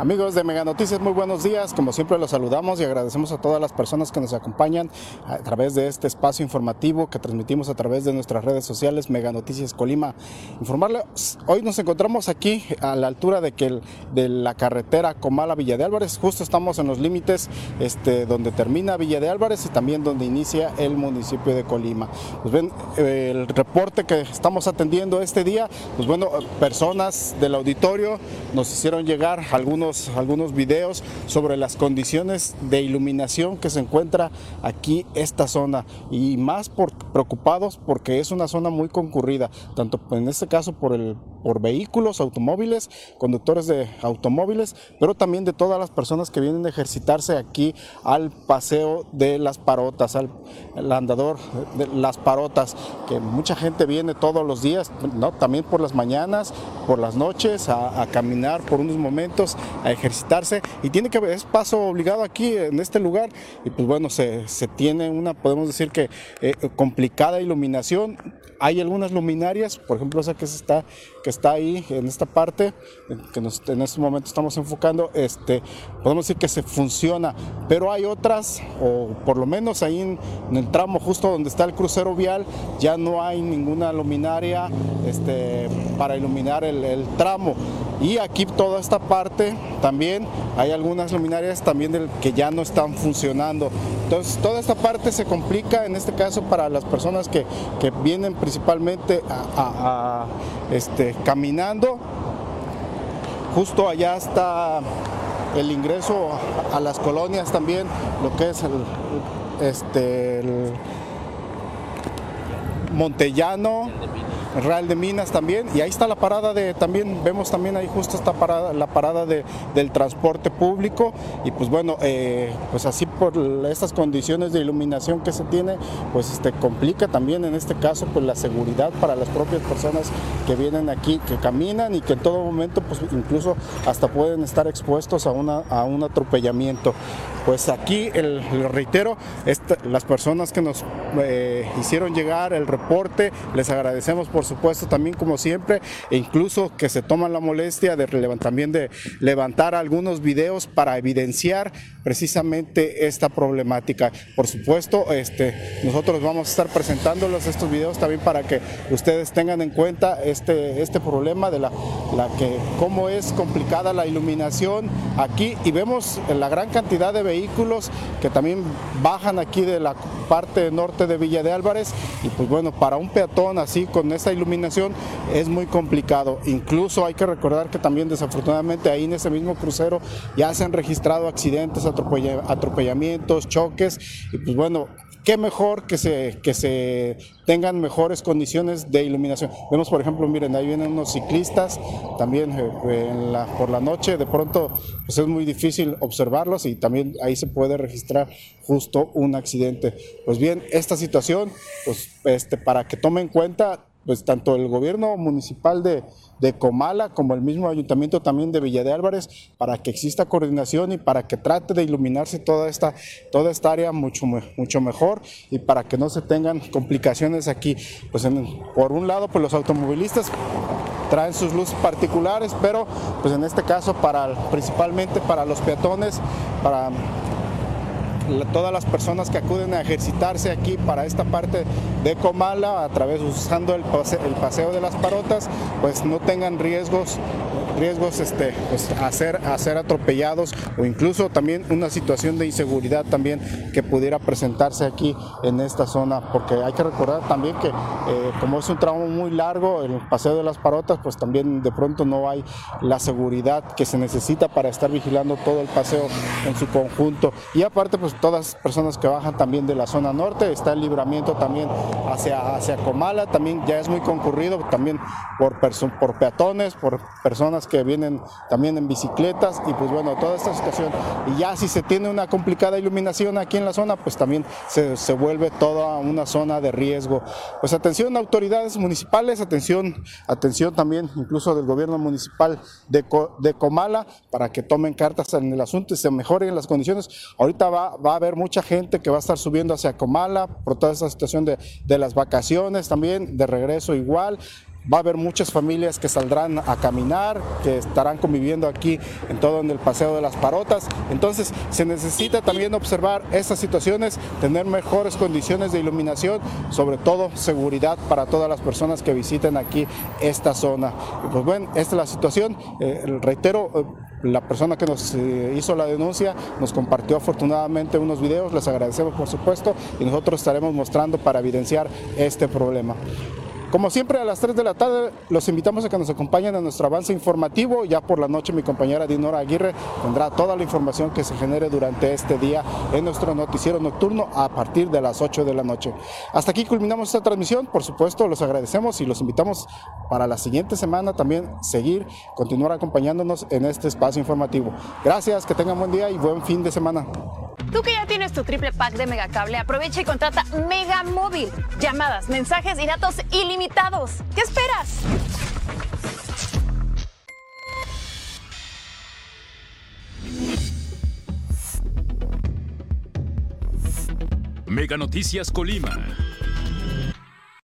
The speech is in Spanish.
Amigos de Mega Noticias, muy buenos días. Como siempre los saludamos y agradecemos a todas las personas que nos acompañan a través de este espacio informativo que transmitimos a través de nuestras redes sociales Mega Noticias Colima. Informarles, hoy nos encontramos aquí a la altura de que de la carretera Comala Villa de Álvarez. Justo estamos en los límites este, donde termina Villa de Álvarez y también donde inicia el municipio de Colima. Pues ven, el reporte que estamos atendiendo este día, pues bueno, personas del auditorio nos hicieron llegar algunos algunos, videos sobre las condiciones de iluminación que se encuentra aquí esta zona y más por, preocupados porque es una zona muy concurrida, tanto en este caso por, el, por vehículos, automóviles, conductores de automóviles, pero también de todas las personas que vienen a ejercitarse aquí al paseo de las parotas, al, andador de las parotas, que mucha gente viene todos los días, ¿no? también por las mañanas, por las noches, a, a caminar por unos momentos a ejercitarse y tiene que es paso obligado aquí en este lugar y pues bueno, se, tiene una, podemos decir que eh, complicada iluminación. Hay algunas luminarias, por ejemplo esa que está, que está ahí en esta parte, que en este momento estamos enfocando, este, podemos decir que se funciona, pero hay otras, o por lo menos ahí en, el tramo justo donde está el crucero vial, ya no hay ninguna luminaria este, para iluminar el, el tramo. Y aquí toda esta parte también hay algunas luminarias también que ya no están funcionando. Entonces toda esta parte se complica en este caso para las personas que, vienen principalmente a, este, caminando. Justo allá está el ingreso a las colonias también, lo que es el, este, el Montellano, Real de Minas también, y ahí está la parada de, también vemos también ahí justo esta parada, la parada de, del transporte público, y pues bueno, eh, pues así por estas condiciones de iluminación que se tiene, pues este, complica también en este caso pues la seguridad para las propias personas que vienen aquí, que caminan y que en todo momento pues incluso hasta pueden estar expuestos a, una, a un atropellamiento. Pues aquí, el, reitero, las personas que nos eh, hicieron llegar el reporte, les agradecemos por supuesto también como siempre, e incluso que se toman la molestia de también de levantar algunos videos para evidenciar precisamente esta problemática. Por supuesto, este, nosotros vamos a estar presentándolos estos videos también para que ustedes tengan en cuenta este, este problema de la, la que cómo es complicada la iluminación aquí y vemos la gran cantidad de vehículos que también bajan aquí de la parte norte de Villa de Álvarez y pues bueno, para un peatón así con esta iluminación es muy complicado. Incluso hay que recordar que también desafortunadamente ahí en ese mismo crucero ya se han registrado accidentes, atropellamientos, choques y pues bueno, qué mejor que se, que se tengan mejores condiciones de iluminación. Vemos, por ejemplo, miren, ahí vienen unos ciclistas, también eh, por la noche, de pronto pues es muy difícil observarlos y también ahí se puede registrar justo un accidente. Pues bien, esta situación, pues este, para que tomen en cuenta, pues tanto el gobierno municipal de, Comala como el mismo ayuntamiento también de Villa de Álvarez para que exista coordinación y para que trate de iluminarse toda esta, toda esta área mucho, mucho mejor y para que no se tengan complicaciones aquí. Pues por un lado, pues los automovilistas traen sus luces particulares, pero pues en este caso para principalmente para los peatones, para todas las personas que acuden a ejercitarse aquí para esta parte de Comala a través usando el paseo, de las parotas, pues no tengan riesgos riesgos este, pues, a, ser, atropellados o incluso también una situación de inseguridad también que pudiera presentarse aquí en esta zona, porque hay que recordar también que eh, como es un tramo muy largo, el paseo de las parotas, pues también de pronto no hay la seguridad que se necesita para estar vigilando todo el paseo en su conjunto. Y aparte, pues todas personas que bajan también de la zona norte, está el libramiento también hacia, hacia Comala, también ya es muy concurrido también por, por peatones, por personas que vienen también en bicicletas y pues bueno, toda esta situación. Y ya si se tiene una complicada iluminación aquí en la zona, pues también se, se vuelve toda una zona de riesgo. Pues atención autoridades municipales, atención, atención también incluso del gobierno municipal de, de Comala para que tomen cartas en el asunto y se mejoren las condiciones. Ahorita va, va a haber mucha gente que va a estar subiendo hacia Comala por toda esta situación de, de las vacaciones también, de regreso igual. Va a haber muchas familias que saldrán a caminar, que estarán conviviendo aquí en todo en el Paseo de las Parotas. Entonces se necesita también observar estas situaciones, tener mejores condiciones de iluminación, sobre todo seguridad para todas las personas que visiten aquí esta zona. pues bueno, esta es la situación. Eh, reitero, eh, la persona que nos eh, hizo la denuncia nos compartió afortunadamente unos videos, les agradecemos por supuesto y nosotros estaremos mostrando para evidenciar este problema. Como siempre a las 3 de la tarde los invitamos a que nos acompañen a nuestro avance informativo. Ya por la noche mi compañera Dinora Aguirre tendrá toda la información que se genere durante este día en nuestro noticiero nocturno a partir de las 8 de la noche. Hasta aquí culminamos esta transmisión. Por supuesto los agradecemos y los invitamos para la siguiente semana también seguir, continuar acompañándonos en este espacio informativo. Gracias, que tengan buen día y buen fin de semana. Tú que ya tienes tu triple pack de Megacable, aprovecha y contrata Mega Móvil. Llamadas, mensajes y datos ilimitados. ¿Qué esperas? Mega Noticias Colima.